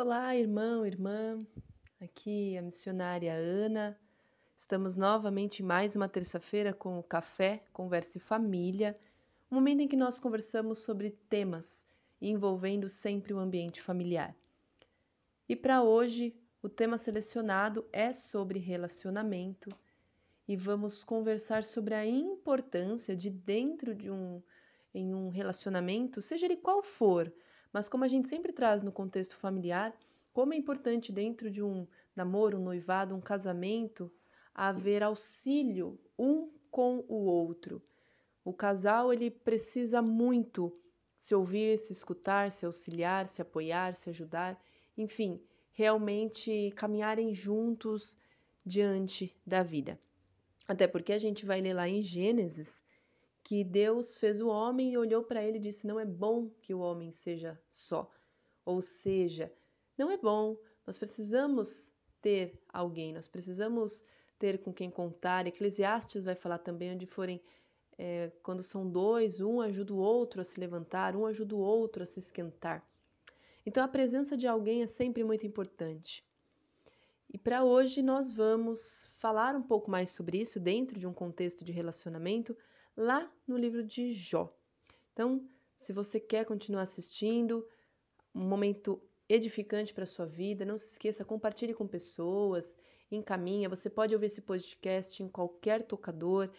Olá, irmão, irmã. Aqui a missionária Ana. Estamos novamente em mais uma terça-feira com o Café Converse Família, um momento em que nós conversamos sobre temas envolvendo sempre o ambiente familiar. E para hoje, o tema selecionado é sobre relacionamento e vamos conversar sobre a importância de dentro de um em um relacionamento, seja ele qual for, mas como a gente sempre traz no contexto familiar, como é importante dentro de um namoro, um noivado, um casamento, haver auxílio um com o outro. O casal ele precisa muito se ouvir, se escutar, se auxiliar, se apoiar, se ajudar, enfim, realmente caminharem juntos diante da vida. Até porque a gente vai ler lá em Gênesis que Deus fez o homem e olhou para ele e disse: Não é bom que o homem seja só. Ou seja, não é bom, nós precisamos ter alguém, nós precisamos ter com quem contar. Eclesiastes vai falar também onde forem. É, quando são dois, um ajuda o outro a se levantar, um ajuda o outro a se esquentar. Então, a presença de alguém é sempre muito importante. E para hoje nós vamos falar um pouco mais sobre isso dentro de um contexto de relacionamento, lá no livro de Jó. Então, se você quer continuar assistindo, um momento edificante para a sua vida, não se esqueça, compartilhe com pessoas, encaminha. Você pode ouvir esse podcast em qualquer tocador,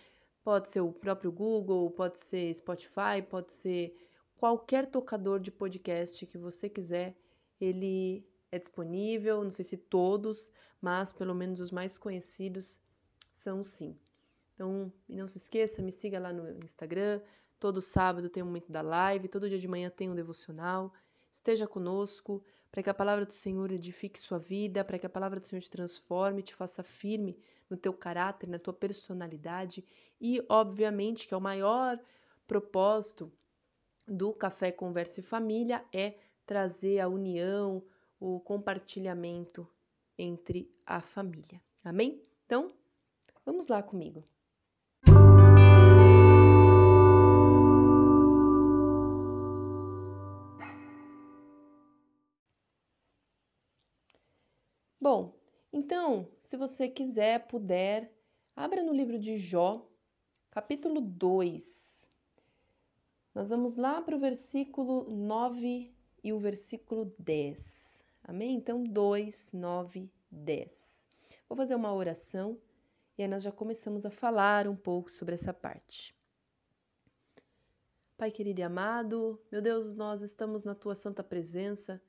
pode ser o próprio Google, pode ser Spotify, pode ser qualquer tocador de podcast que você quiser, ele é disponível, não sei se todos, mas pelo menos os mais conhecidos são sim. Então, não se esqueça, me siga lá no Instagram. Todo sábado tem um momento da live, todo dia de manhã tem um devocional. Esteja conosco para que a palavra do Senhor edifique sua vida, para que a palavra do Senhor te transforme, te faça firme no teu caráter, na tua personalidade e, obviamente, que é o maior propósito do Café Conversa e Família é trazer a união, o compartilhamento entre a família. Amém? Então, vamos lá comigo. Então, se você quiser, puder, abra no livro de Jó, capítulo 2. Nós vamos lá para o versículo 9 e o versículo 10. Amém? Então, 2, 9, 10. Vou fazer uma oração e aí nós já começamos a falar um pouco sobre essa parte. Pai querido e amado, meu Deus, nós estamos na tua santa presença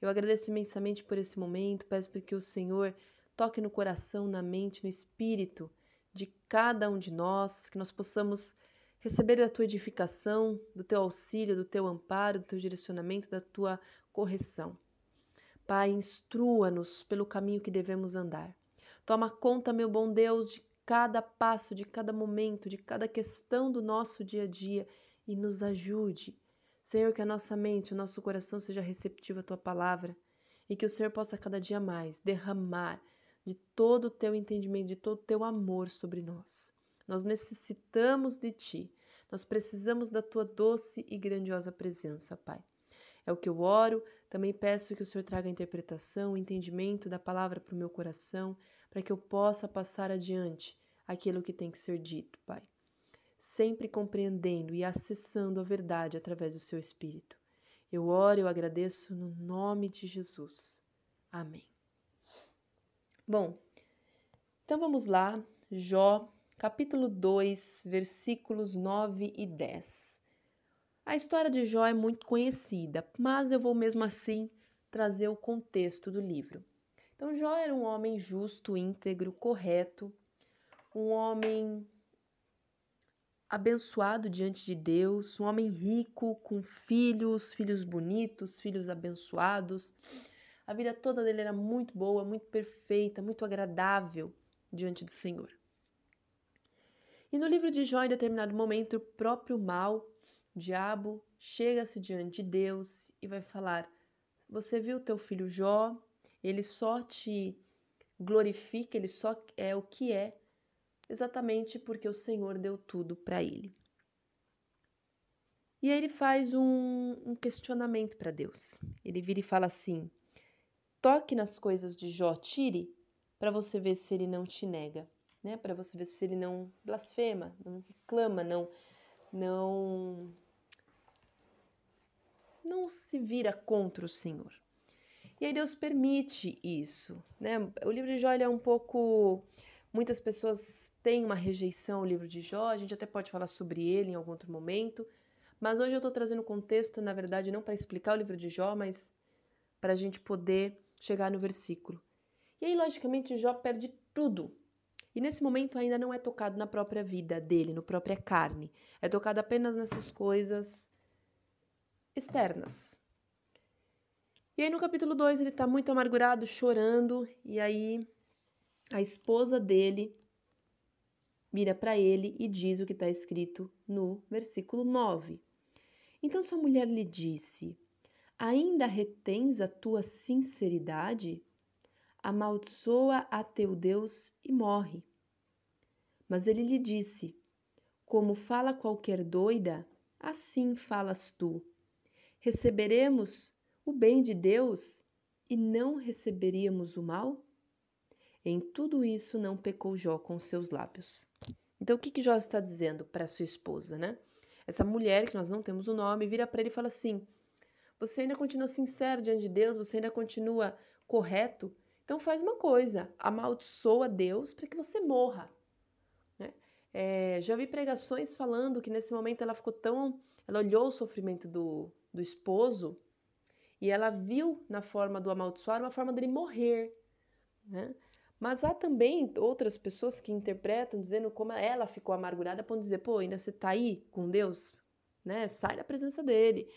eu agradeço imensamente por esse momento, peço que o Senhor toque no coração, na mente, no espírito de cada um de nós, que nós possamos receber da tua edificação, do teu auxílio, do teu amparo, do teu direcionamento, da tua correção. Pai, instrua-nos pelo caminho que devemos andar. Toma conta, meu bom Deus, de cada passo, de cada momento, de cada questão do nosso dia a dia e nos ajude Senhor, que a nossa mente, o nosso coração seja receptivo à tua palavra e que o Senhor possa cada dia mais derramar de todo o teu entendimento, de todo o teu amor sobre nós. Nós necessitamos de ti. Nós precisamos da tua doce e grandiosa presença, Pai. É o que eu oro. Também peço que o Senhor traga interpretação, entendimento da palavra para o meu coração, para que eu possa passar adiante aquilo que tem que ser dito, Pai sempre compreendendo e acessando a verdade através do seu Espírito. Eu oro e eu agradeço no nome de Jesus. Amém. Bom, então vamos lá, Jó, capítulo 2, versículos 9 e 10. A história de Jó é muito conhecida, mas eu vou mesmo assim trazer o contexto do livro. Então, Jó era um homem justo, íntegro, correto, um homem abençoado diante de Deus, um homem rico, com filhos, filhos bonitos, filhos abençoados. A vida toda dele era muito boa, muito perfeita, muito agradável diante do Senhor. E no livro de Jó, em determinado momento, o próprio mal, o diabo, chega-se diante de Deus e vai falar: Você viu teu filho Jó? Ele só te glorifica, ele só é o que é exatamente porque o Senhor deu tudo para ele. E aí ele faz um, um questionamento para Deus. Ele vira e fala assim: toque nas coisas de Jó, tire, para você ver se ele não te nega, né? Para você ver se ele não blasfema, não reclama, não não não se vira contra o Senhor. E aí Deus permite isso, né? O livro de Jó é um pouco muitas pessoas têm uma rejeição ao livro de Jó, a gente até pode falar sobre ele em algum outro momento, mas hoje eu estou trazendo contexto, na verdade, não para explicar o livro de Jó, mas para a gente poder chegar no versículo. E aí, logicamente, Jó perde tudo. E nesse momento ainda não é tocado na própria vida dele, no própria carne. É tocado apenas nessas coisas externas. E aí no capítulo 2 ele está muito amargurado, chorando, e aí a esposa dele vira para ele e diz o que está escrito no versículo 9. Então sua mulher lhe disse: Ainda retens a tua sinceridade? Amaldiçoa a teu Deus e morre. Mas ele lhe disse: Como fala qualquer doida, assim falas tu. Receberemos o bem de Deus e não receberíamos o mal? Em tudo isso não pecou Jó com seus lábios. Então o que, que Jó está dizendo para sua esposa, né? Essa mulher, que nós não temos o nome, vira para ele e fala assim: Você ainda continua sincero diante de Deus? Você ainda continua correto? Então faz uma coisa, amaldiçoa Deus para que você morra. Né? É, já vi pregações falando que nesse momento ela ficou tão. Ela olhou o sofrimento do, do esposo e ela viu na forma do amaldiçoar uma forma dele morrer. Né? Mas há também outras pessoas que interpretam dizendo como ela ficou amargurada, para dizer, pô, ainda você está aí com Deus, né? Sai da presença dele.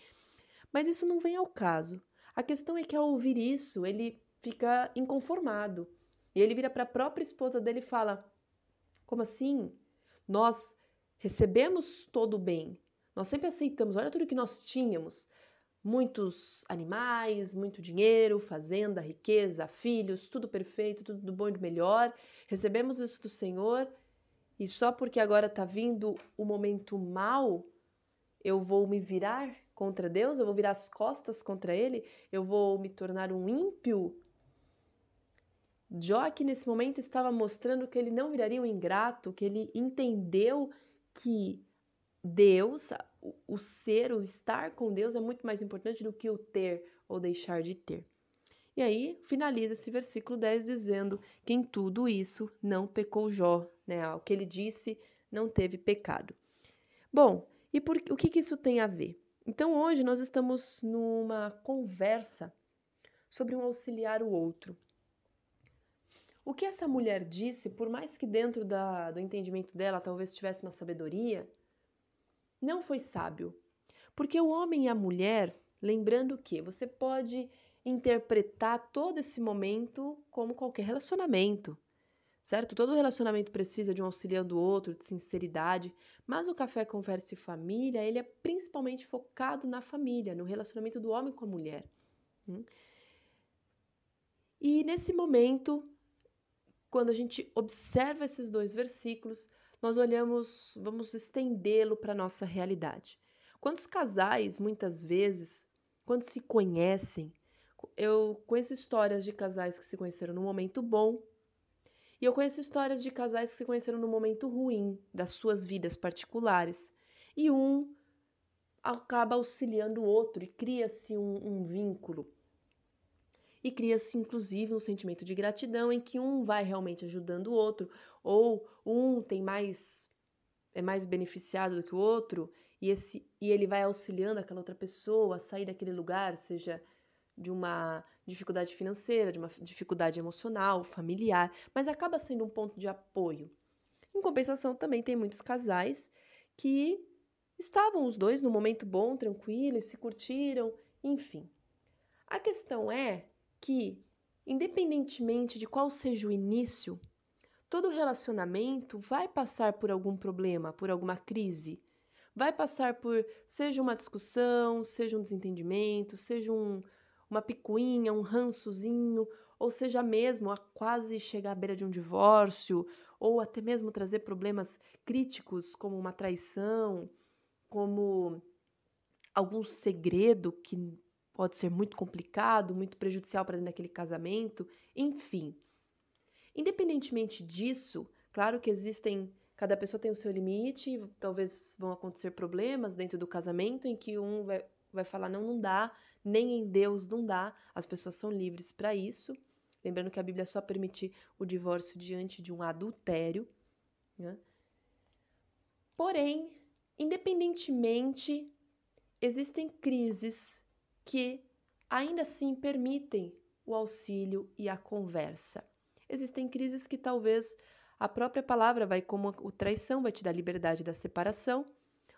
Mas isso não vem ao caso. A questão é que ao ouvir isso, ele fica inconformado. E ele vira para a própria esposa dele e fala: Como assim? Nós recebemos todo o bem. Nós sempre aceitamos, olha tudo que nós tínhamos muitos animais, muito dinheiro, fazenda, riqueza, filhos, tudo perfeito, tudo do bom e do melhor. Recebemos isso do Senhor e só porque agora está vindo o momento mal, eu vou me virar contra Deus, eu vou virar as costas contra Ele, eu vou me tornar um ímpio. Jó aqui nesse momento estava mostrando que ele não viraria um ingrato, que ele entendeu que Deus, o ser, o estar com Deus é muito mais importante do que o ter ou deixar de ter. E aí finaliza esse versículo 10 dizendo que em tudo isso não pecou Jó, né? O que ele disse não teve pecado. Bom, e por, o que, que isso tem a ver? Então hoje nós estamos numa conversa sobre um auxiliar o outro. O que essa mulher disse, por mais que dentro da, do entendimento dela talvez tivesse uma sabedoria, não foi sábio. Porque o homem e a mulher, lembrando que você pode interpretar todo esse momento como qualquer relacionamento, certo? Todo relacionamento precisa de um auxiliar do outro, de sinceridade, mas o Café Conversa e Família, ele é principalmente focado na família, no relacionamento do homem com a mulher. Hum? E nesse momento, quando a gente observa esses dois versículos, nós olhamos, vamos estendê-lo para a nossa realidade. Quantos casais, muitas vezes, quando se conhecem, eu conheço histórias de casais que se conheceram num momento bom e eu conheço histórias de casais que se conheceram num momento ruim das suas vidas particulares. E um acaba auxiliando o outro e cria-se um, um vínculo. E cria-se inclusive um sentimento de gratidão em que um vai realmente ajudando o outro, ou um tem mais é mais beneficiado do que o outro e esse e ele vai auxiliando aquela outra pessoa a sair daquele lugar, seja de uma dificuldade financeira, de uma dificuldade emocional, familiar, mas acaba sendo um ponto de apoio. Em compensação, também tem muitos casais que estavam os dois no momento bom, tranquilos, se curtiram, enfim. A questão é que, independentemente de qual seja o início, todo relacionamento vai passar por algum problema, por alguma crise. Vai passar por, seja uma discussão, seja um desentendimento, seja um, uma picuinha, um rançozinho, ou seja mesmo a quase chegar à beira de um divórcio, ou até mesmo trazer problemas críticos como uma traição, como algum segredo que pode ser muito complicado, muito prejudicial para dentro daquele casamento, enfim. Independentemente disso, claro que existem, cada pessoa tem o seu limite, talvez vão acontecer problemas dentro do casamento em que um vai, vai falar não, não dá, nem em Deus não dá, as pessoas são livres para isso. Lembrando que a Bíblia só permite o divórcio diante de um adultério. Né? Porém, independentemente, existem crises que ainda assim permitem o auxílio e a conversa. Existem crises que talvez a própria palavra vai como o traição vai te dar liberdade da separação,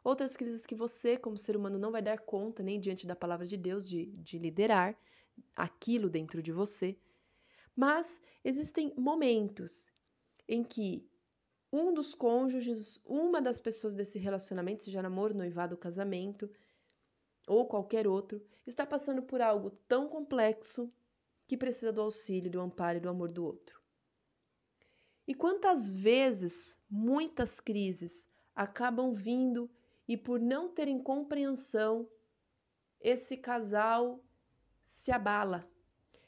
outras crises que você, como ser humano, não vai dar conta nem diante da palavra de Deus de, de liderar aquilo dentro de você. Mas existem momentos em que um dos cônjuges, uma das pessoas desse relacionamento, seja namoro, noivado, casamento ou qualquer outro, está passando por algo tão complexo que precisa do auxílio, do amparo e do amor do outro. E quantas vezes muitas crises acabam vindo e por não terem compreensão, esse casal se abala.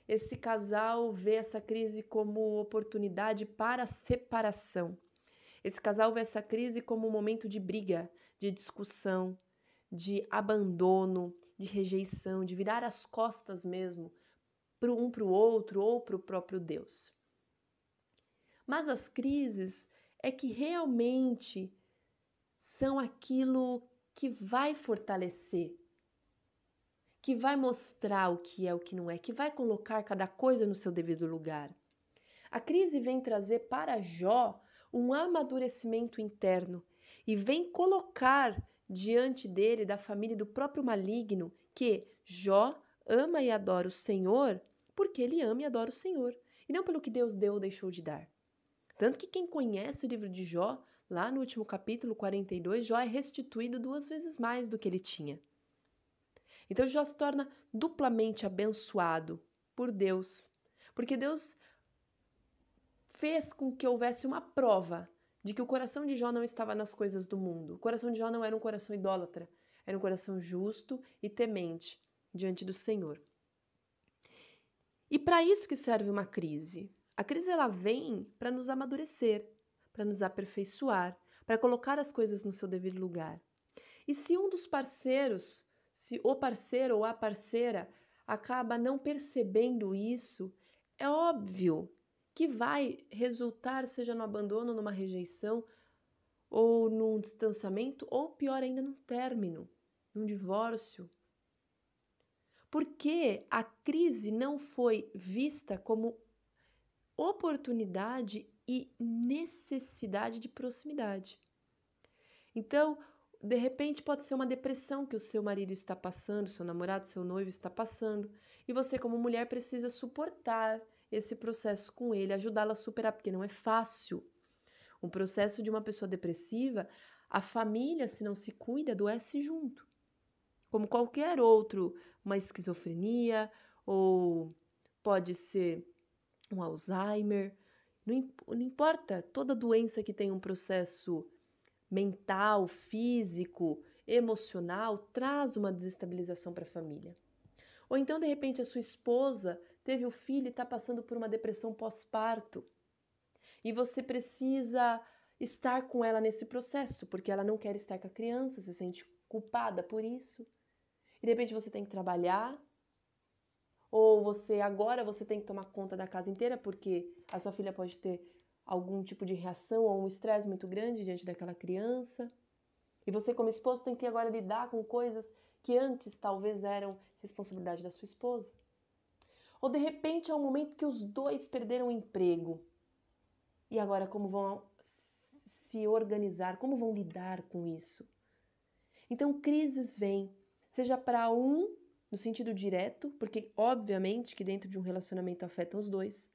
Esse casal vê essa crise como oportunidade para separação. Esse casal vê essa crise como um momento de briga, de discussão, de abandono, de rejeição, de virar as costas mesmo para um para o outro ou para o próprio Deus. Mas as crises é que realmente são aquilo que vai fortalecer, que vai mostrar o que é o que não é, que vai colocar cada coisa no seu devido lugar. A crise vem trazer para Jó um amadurecimento interno e vem colocar diante dele, da família do próprio maligno, que Jó ama e adora o Senhor porque ele ama e adora o Senhor, e não pelo que Deus deu ou deixou de dar. Tanto que quem conhece o livro de Jó, lá no último capítulo 42, Jó é restituído duas vezes mais do que ele tinha. Então Jó se torna duplamente abençoado por Deus, porque Deus fez com que houvesse uma prova de que o coração de Jó não estava nas coisas do mundo. O coração de Jó não era um coração idólatra, era um coração justo e temente diante do Senhor. E para isso que serve uma crise. A crise ela vem para nos amadurecer, para nos aperfeiçoar, para colocar as coisas no seu devido lugar. E se um dos parceiros, se o parceiro ou a parceira acaba não percebendo isso, é óbvio que vai resultar, seja no abandono, numa rejeição, ou num distanciamento, ou pior ainda, num término, num divórcio. Porque a crise não foi vista como oportunidade e necessidade de proximidade. Então, de repente pode ser uma depressão que o seu marido está passando, seu namorado, seu noivo está passando, e você como mulher precisa suportar esse processo com ele, ajudá-la a superar, porque não é fácil. Um processo de uma pessoa depressiva, a família, se não se cuida, adoece junto. Como qualquer outro, uma esquizofrenia, ou pode ser um Alzheimer, não, importa, toda doença que tem um processo mental, físico, emocional, traz uma desestabilização para a família. Ou então, de repente, a sua esposa teve o filho e está passando por uma depressão pós-parto. E você precisa estar com ela nesse processo, porque ela não quer estar com a criança, se sente culpada por isso. E de repente você tem que trabalhar, ou você agora você tem que tomar conta da casa inteira, porque a sua filha pode ter algum tipo de reação ou um estresse muito grande diante daquela criança. E você, como esposo, tem que agora lidar com coisas que antes talvez eram responsabilidade da sua esposa. Ou de repente é um momento que os dois perderam o emprego. E agora como vão se organizar, como vão lidar com isso? Então crises vêm, seja para um no sentido direto, porque obviamente que dentro de um relacionamento afetam os dois.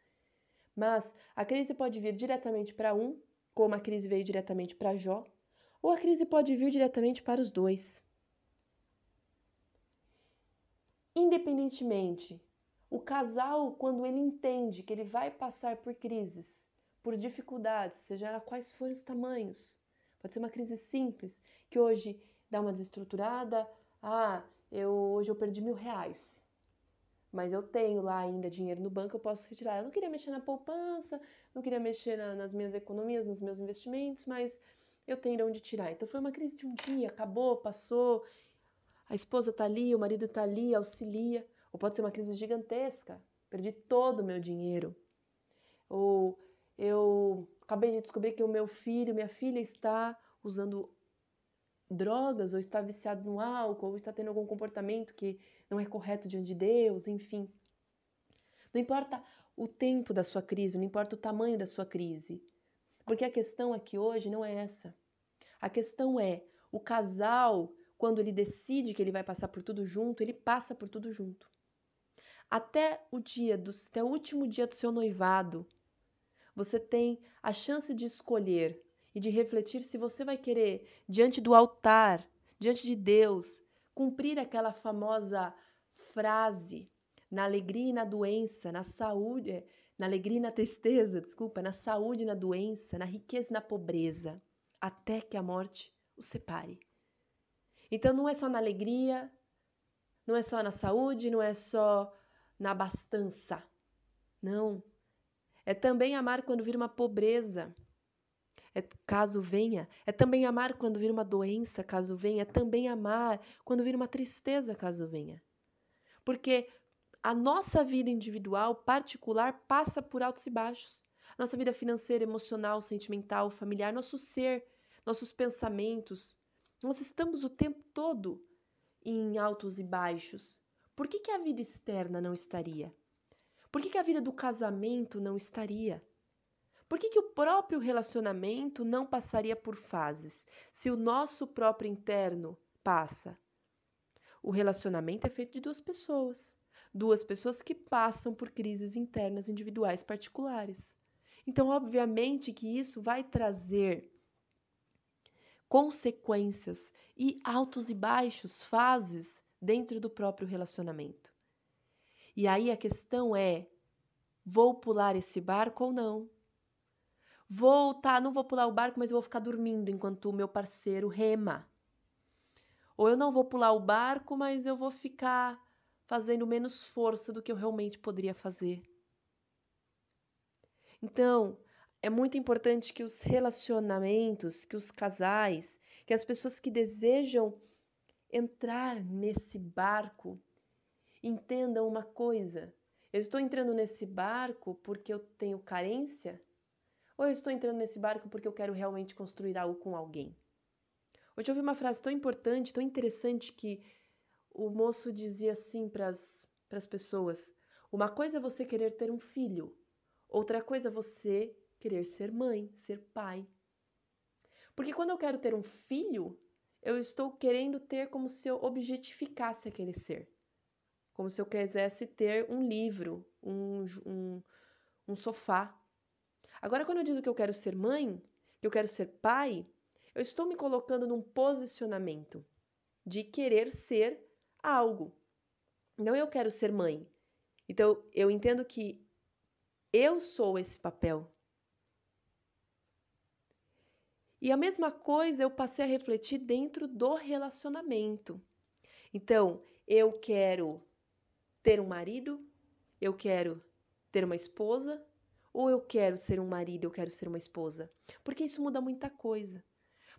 Mas a crise pode vir diretamente para um, como a crise veio diretamente para Jó, ou a crise pode vir diretamente para os dois. Independentemente o casal, quando ele entende que ele vai passar por crises, por dificuldades, seja ela quais forem os tamanhos, pode ser uma crise simples, que hoje dá uma desestruturada, ah, eu, hoje eu perdi mil reais, mas eu tenho lá ainda dinheiro no banco, eu posso retirar. Eu não queria mexer na poupança, não queria mexer na, nas minhas economias, nos meus investimentos, mas eu tenho de onde tirar. Então foi uma crise de um dia, acabou, passou. A esposa tá ali, o marido tá ali, auxilia. Ou pode ser uma crise gigantesca, perdi todo o meu dinheiro. Ou eu acabei de descobrir que o meu filho, minha filha está usando drogas, ou está viciado no álcool, ou está tendo algum comportamento que não é correto diante de Deus, enfim. Não importa o tempo da sua crise, não importa o tamanho da sua crise. Porque a questão aqui hoje não é essa. A questão é o casal, quando ele decide que ele vai passar por tudo junto, ele passa por tudo junto. Até o dia do até o último dia do seu noivado, você tem a chance de escolher e de refletir se você vai querer diante do altar, diante de Deus, cumprir aquela famosa frase na alegria e na doença, na saúde, é, na alegria e na tristeza, desculpa, na saúde e na doença, na riqueza e na pobreza, até que a morte o separe. Então não é só na alegria, não é só na saúde, não é só na abastança. Não. É também amar quando vir uma pobreza, é, caso venha. É também amar quando vir uma doença, caso venha. É também amar quando vir uma tristeza, caso venha. Porque a nossa vida individual, particular, passa por altos e baixos. Nossa vida financeira, emocional, sentimental, familiar, nosso ser, nossos pensamentos. Nós estamos o tempo todo em altos e baixos. Por que, que a vida externa não estaria? Por que, que a vida do casamento não estaria? Por que, que o próprio relacionamento não passaria por fases, se o nosso próprio interno passa? O relacionamento é feito de duas pessoas, duas pessoas que passam por crises internas individuais particulares. Então, obviamente que isso vai trazer consequências e altos e baixos, fases dentro do próprio relacionamento. E aí a questão é: vou pular esse barco ou não? Vou, tá, não vou pular o barco, mas eu vou ficar dormindo enquanto o meu parceiro rema. Ou eu não vou pular o barco, mas eu vou ficar fazendo menos força do que eu realmente poderia fazer. Então, é muito importante que os relacionamentos, que os casais, que as pessoas que desejam entrar nesse barco entendam uma coisa. Eu estou entrando nesse barco porque eu tenho carência? Ou eu estou entrando nesse barco porque eu quero realmente construir algo com alguém? Hoje eu ouvi uma frase tão importante, tão interessante, que o moço dizia assim para as pessoas: Uma coisa é você querer ter um filho, outra coisa é você querer ser mãe, ser pai. Porque quando eu quero ter um filho, eu estou querendo ter como se eu objetificasse aquele ser. Como se eu quisesse ter um livro, um, um, um sofá, Agora, quando eu digo que eu quero ser mãe, que eu quero ser pai, eu estou me colocando num posicionamento de querer ser algo. Não eu quero ser mãe. Então, eu entendo que eu sou esse papel. E a mesma coisa eu passei a refletir dentro do relacionamento. Então, eu quero ter um marido, eu quero ter uma esposa, ou eu quero ser um marido, eu quero ser uma esposa? Porque isso muda muita coisa.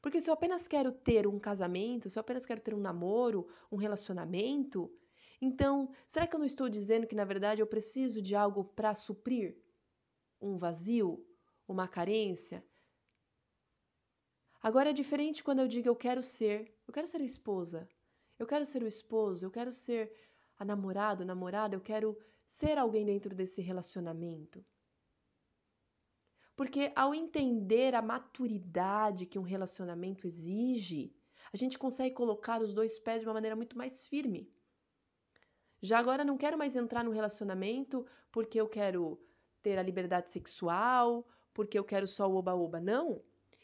Porque se eu apenas quero ter um casamento, se eu apenas quero ter um namoro, um relacionamento, então será que eu não estou dizendo que na verdade eu preciso de algo para suprir um vazio, uma carência? Agora é diferente quando eu digo eu quero ser, eu quero ser a esposa, eu quero ser o esposo, eu quero ser a namorada, namorado, eu quero ser alguém dentro desse relacionamento. Porque ao entender a maturidade que um relacionamento exige, a gente consegue colocar os dois pés de uma maneira muito mais firme. Já agora não quero mais entrar no relacionamento porque eu quero ter a liberdade sexual, porque eu quero só o oba-oba. Não.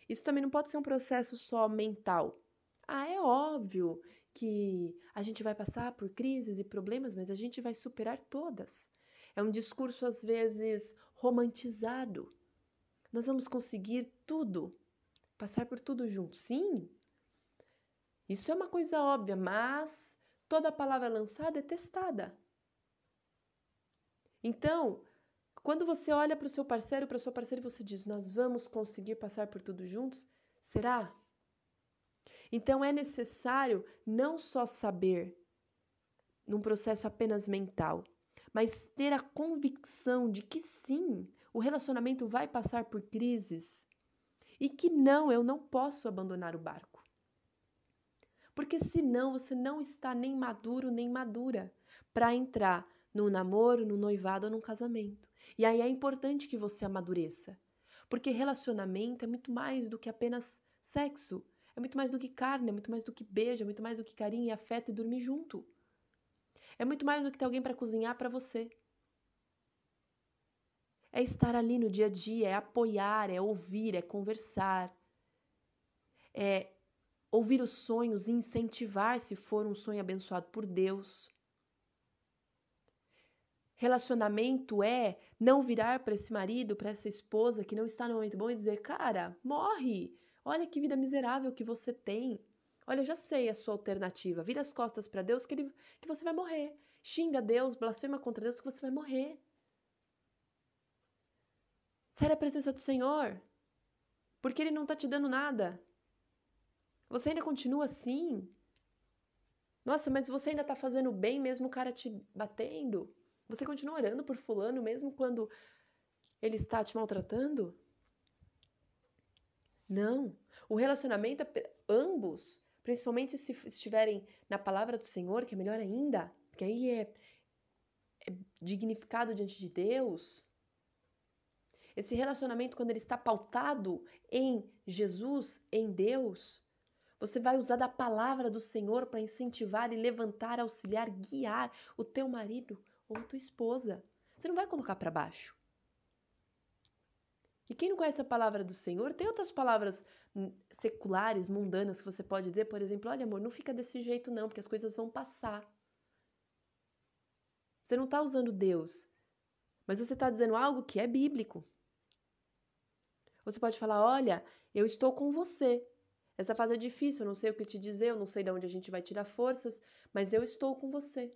Isso também não pode ser um processo só mental. Ah, é óbvio que a gente vai passar por crises e problemas, mas a gente vai superar todas. É um discurso às vezes romantizado. Nós vamos conseguir tudo, passar por tudo junto. Sim, isso é uma coisa óbvia, mas toda palavra lançada é testada. Então, quando você olha para o seu parceiro, para sua parceira e você diz: "Nós vamos conseguir passar por tudo juntos", será? Então é necessário não só saber num processo apenas mental, mas ter a convicção de que sim, o relacionamento vai passar por crises e que não, eu não posso abandonar o barco. Porque senão você não está nem maduro nem madura para entrar no namoro, no noivado ou no casamento. E aí é importante que você amadureça. Porque relacionamento é muito mais do que apenas sexo. É muito mais do que carne, é muito mais do que beijo, é muito mais do que carinho e afeto e dormir junto. É muito mais do que ter alguém para cozinhar para você. É estar ali no dia a dia, é apoiar, é ouvir, é conversar. É ouvir os sonhos e incentivar se for um sonho abençoado por Deus. Relacionamento é não virar para esse marido, para essa esposa que não está no momento bom e dizer: Cara, morre! Olha que vida miserável que você tem. Olha, eu já sei a sua alternativa. Vira as costas para Deus que, ele, que você vai morrer. Xinga Deus, blasfema contra Deus que você vai morrer. Sai da presença do Senhor. Porque Ele não está te dando nada. Você ainda continua assim? Nossa, mas você ainda está fazendo bem mesmo o cara te batendo? Você continua orando por fulano mesmo quando ele está te maltratando? Não. O relacionamento, ambos, principalmente se estiverem na palavra do Senhor, que é melhor ainda, porque aí é, é dignificado diante de Deus. Esse relacionamento, quando ele está pautado em Jesus, em Deus, você vai usar da palavra do Senhor para incentivar e levantar, auxiliar, guiar o teu marido ou a tua esposa. Você não vai colocar para baixo. E quem não conhece a palavra do Senhor, tem outras palavras seculares, mundanas que você pode dizer, por exemplo, olha amor, não fica desse jeito não, porque as coisas vão passar. Você não está usando Deus, mas você está dizendo algo que é bíblico. Você pode falar, olha, eu estou com você. Essa fase é difícil, eu não sei o que te dizer, eu não sei de onde a gente vai tirar forças, mas eu estou com você.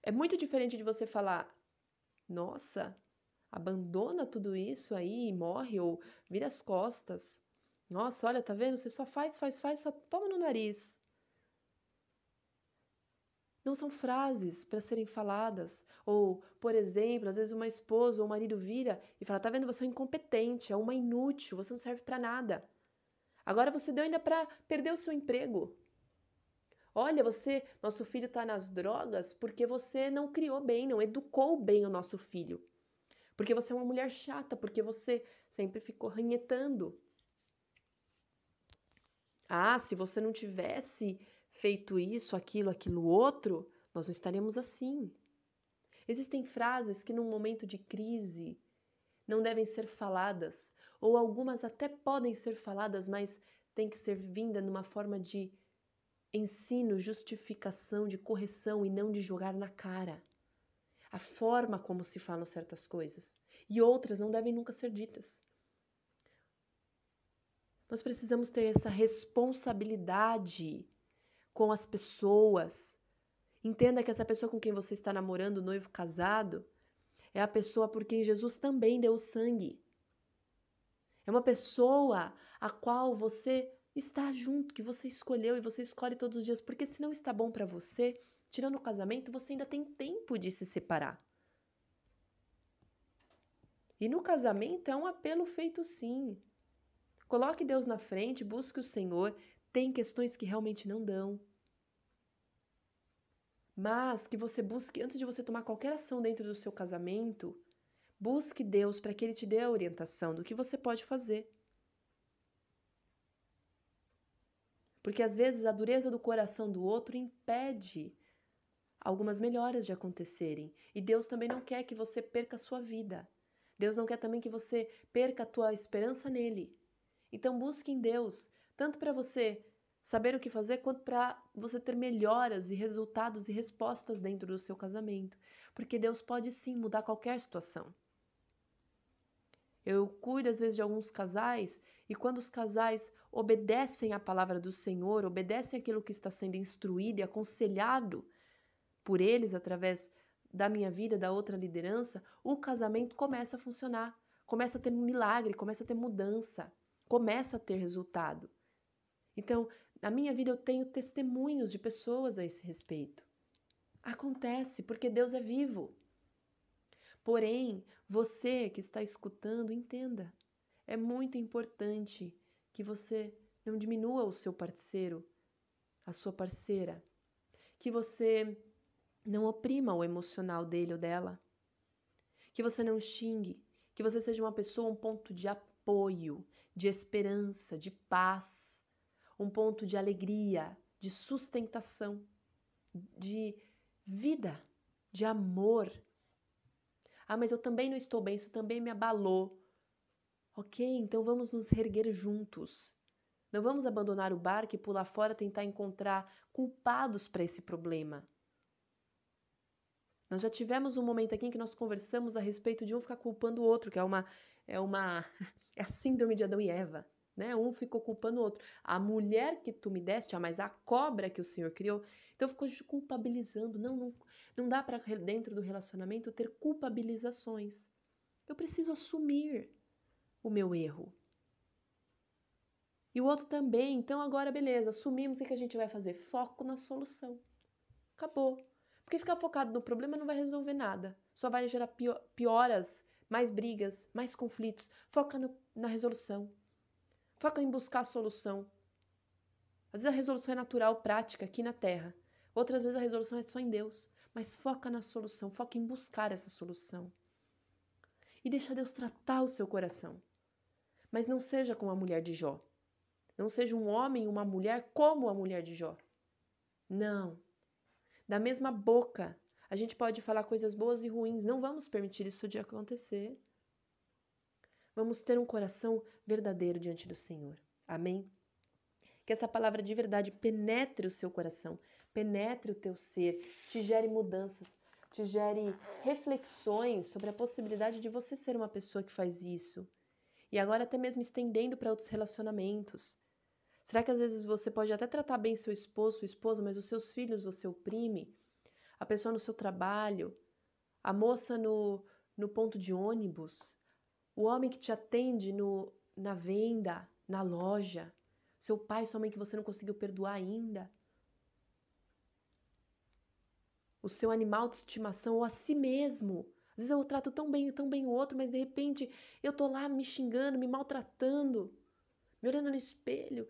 É muito diferente de você falar, nossa, abandona tudo isso aí e morre ou vira as costas. Nossa, olha, tá vendo? Você só faz, faz, faz, só toma no nariz. Não são frases para serem faladas. Ou, por exemplo, às vezes uma esposa ou um marido vira e fala: "Tá vendo? Você é incompetente, é uma inútil, você não serve para nada. Agora você deu ainda para perder o seu emprego. Olha, você, nosso filho está nas drogas porque você não criou bem, não educou bem o nosso filho porque você é uma mulher chata, porque você sempre ficou ranhetando. Ah, se você não tivesse feito isso, aquilo, aquilo outro, nós não estaríamos assim. Existem frases que num momento de crise não devem ser faladas, ou algumas até podem ser faladas, mas tem que ser vinda numa forma de ensino, justificação, de correção e não de jogar na cara a forma como se falam certas coisas, e outras não devem nunca ser ditas. Nós precisamos ter essa responsabilidade com as pessoas. Entenda que essa pessoa com quem você está namorando, noivo, casado, é a pessoa por quem Jesus também deu sangue. É uma pessoa a qual você está junto, que você escolheu e você escolhe todos os dias, porque se não está bom para você, Tirando o casamento, você ainda tem tempo de se separar. E no casamento é um apelo feito sim. Coloque Deus na frente, busque o Senhor. Tem questões que realmente não dão. Mas que você busque, antes de você tomar qualquer ação dentro do seu casamento, busque Deus para que Ele te dê a orientação do que você pode fazer. Porque às vezes a dureza do coração do outro impede algumas melhoras de acontecerem. E Deus também não quer que você perca a sua vida. Deus não quer também que você perca a tua esperança nele. Então busque em Deus, tanto para você saber o que fazer, quanto para você ter melhoras e resultados e respostas dentro do seu casamento. Porque Deus pode sim mudar qualquer situação. Eu cuido às vezes de alguns casais e quando os casais obedecem à palavra do Senhor, obedecem aquilo que está sendo instruído e aconselhado por eles através da minha vida, da outra liderança, o casamento começa a funcionar, começa a ter milagre, começa a ter mudança, começa a ter resultado. Então, na minha vida eu tenho testemunhos de pessoas a esse respeito. Acontece porque Deus é vivo. Porém, você que está escutando, entenda. É muito importante que você não diminua o seu parceiro, a sua parceira, que você não oprima o emocional dele ou dela. Que você não xingue. Que você seja uma pessoa, um ponto de apoio, de esperança, de paz, um ponto de alegria, de sustentação, de vida, de amor. Ah, mas eu também não estou bem, isso também me abalou. Ok, então vamos nos erguer juntos. Não vamos abandonar o barco e pular fora tentar encontrar culpados para esse problema. Nós já tivemos um momento aqui em que nós conversamos a respeito de um ficar culpando o outro, que é uma é uma é a síndrome de Adão e Eva, né? Um ficou culpando o outro. A mulher que tu me deste, ah, mas a cobra que o Senhor criou, então ficou culpabilizando. Não, não, não dá para dentro do relacionamento ter culpabilizações. Eu preciso assumir o meu erro. E o outro também. Então agora beleza, assumimos o que a gente vai fazer? Foco na solução. Acabou. Porque ficar focado no problema não vai resolver nada. Só vai gerar pioras, mais brigas, mais conflitos. Foca no, na resolução. Foca em buscar a solução. Às vezes a resolução é natural, prática, aqui na Terra. Outras vezes a resolução é só em Deus. Mas foca na solução, foca em buscar essa solução. E deixa Deus tratar o seu coração. Mas não seja como a mulher de Jó. Não seja um homem, uma mulher como a mulher de Jó. Não. Da mesma boca, a gente pode falar coisas boas e ruins. Não vamos permitir isso de acontecer. Vamos ter um coração verdadeiro diante do Senhor. Amém? Que essa palavra de verdade penetre o seu coração, penetre o teu ser, te gere mudanças, te gere reflexões sobre a possibilidade de você ser uma pessoa que faz isso. E agora até mesmo estendendo para outros relacionamentos. Será que às vezes você pode até tratar bem seu esposo, sua esposa, mas os seus filhos você oprime? A pessoa no seu trabalho, a moça no, no ponto de ônibus, o homem que te atende no, na venda, na loja, seu pai, sua mãe que você não conseguiu perdoar ainda, o seu animal de estimação ou a si mesmo. Às vezes eu trato tão bem, tão bem o outro, mas de repente eu tô lá me xingando, me maltratando, me olhando no espelho,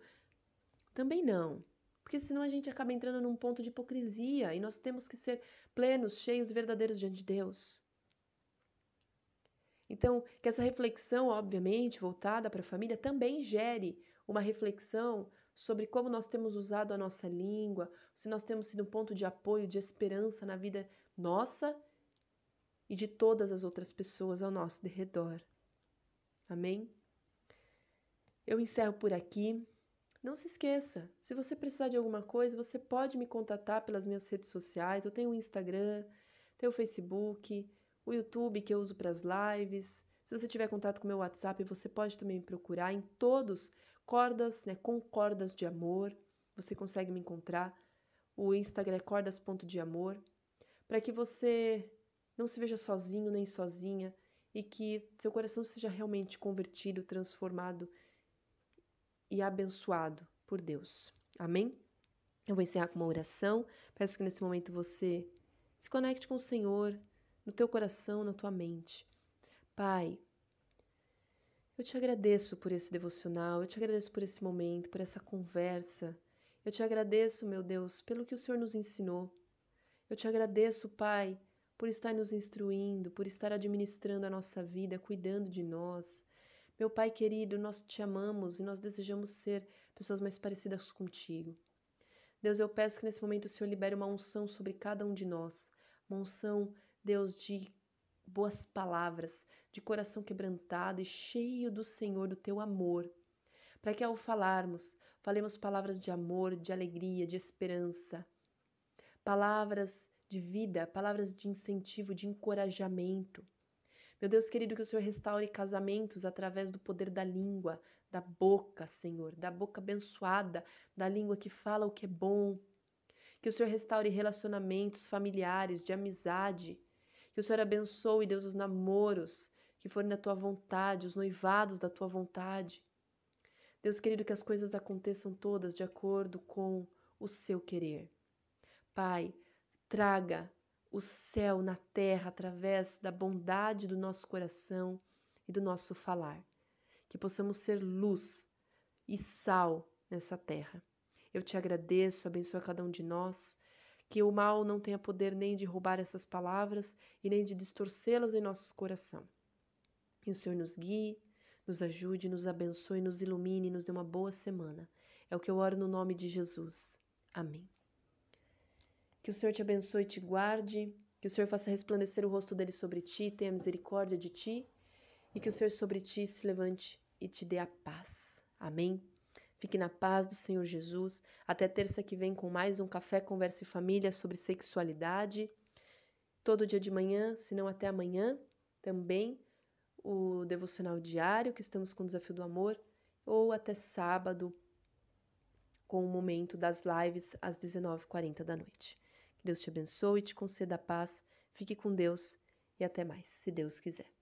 também não. Porque senão a gente acaba entrando num ponto de hipocrisia e nós temos que ser plenos, cheios e verdadeiros diante de Deus. Então, que essa reflexão, obviamente, voltada para a família, também gere uma reflexão sobre como nós temos usado a nossa língua, se nós temos sido um ponto de apoio, de esperança na vida nossa e de todas as outras pessoas ao nosso redor. Amém? Eu encerro por aqui. Não se esqueça, se você precisar de alguma coisa, você pode me contatar pelas minhas redes sociais. Eu tenho o Instagram, tenho o Facebook, o YouTube que eu uso para as lives. Se você tiver contato com meu WhatsApp, você pode também me procurar em todos cordas, né, com cordas de amor. Você consegue me encontrar. O Instagram é cordas.deamor, para que você não se veja sozinho nem sozinha e que seu coração seja realmente convertido, transformado e abençoado por Deus. Amém? Eu vou encerrar com uma oração. Peço que nesse momento você se conecte com o Senhor no teu coração, na tua mente. Pai, eu te agradeço por esse devocional, eu te agradeço por esse momento, por essa conversa. Eu te agradeço, meu Deus, pelo que o Senhor nos ensinou. Eu te agradeço, Pai, por estar nos instruindo, por estar administrando a nossa vida, cuidando de nós. Meu Pai querido, nós te amamos e nós desejamos ser pessoas mais parecidas contigo. Deus, eu peço que nesse momento o Senhor libere uma unção sobre cada um de nós, uma unção, Deus, de boas palavras, de coração quebrantado e cheio do Senhor, do teu amor, para que ao falarmos, falemos palavras de amor, de alegria, de esperança, palavras de vida, palavras de incentivo, de encorajamento. Meu Deus querido, que o Senhor restaure casamentos através do poder da língua, da boca, Senhor, da boca abençoada, da língua que fala o que é bom. Que o Senhor restaure relacionamentos familiares, de amizade, Que o Senhor abençoe, Deus, os namoros que forem da tua vontade, os noivados da tua vontade. Deus querido, que as coisas aconteçam todas de acordo com o seu querer. Pai, traga o céu na terra através da bondade do nosso coração e do nosso falar. Que possamos ser luz e sal nessa terra. Eu te agradeço, abençoa cada um de nós. Que o mal não tenha poder nem de roubar essas palavras e nem de distorcê-las em nosso coração. Que o Senhor nos guie, nos ajude, nos abençoe, nos ilumine e nos dê uma boa semana. É o que eu oro no nome de Jesus. Amém. Que o Senhor te abençoe e te guarde, que o Senhor faça resplandecer o rosto dele sobre ti, tenha misericórdia de ti, e que o Senhor sobre ti se levante e te dê a paz. Amém. Fique na paz do Senhor Jesus. Até terça que vem com mais um Café Conversa e Família sobre sexualidade. Todo dia de manhã, se não até amanhã, também o devocional diário, que estamos com o desafio do amor, ou até sábado, com o momento das lives às 19h40 da noite. Que Deus te abençoe te conceda a paz. Fique com Deus e até mais, se Deus quiser.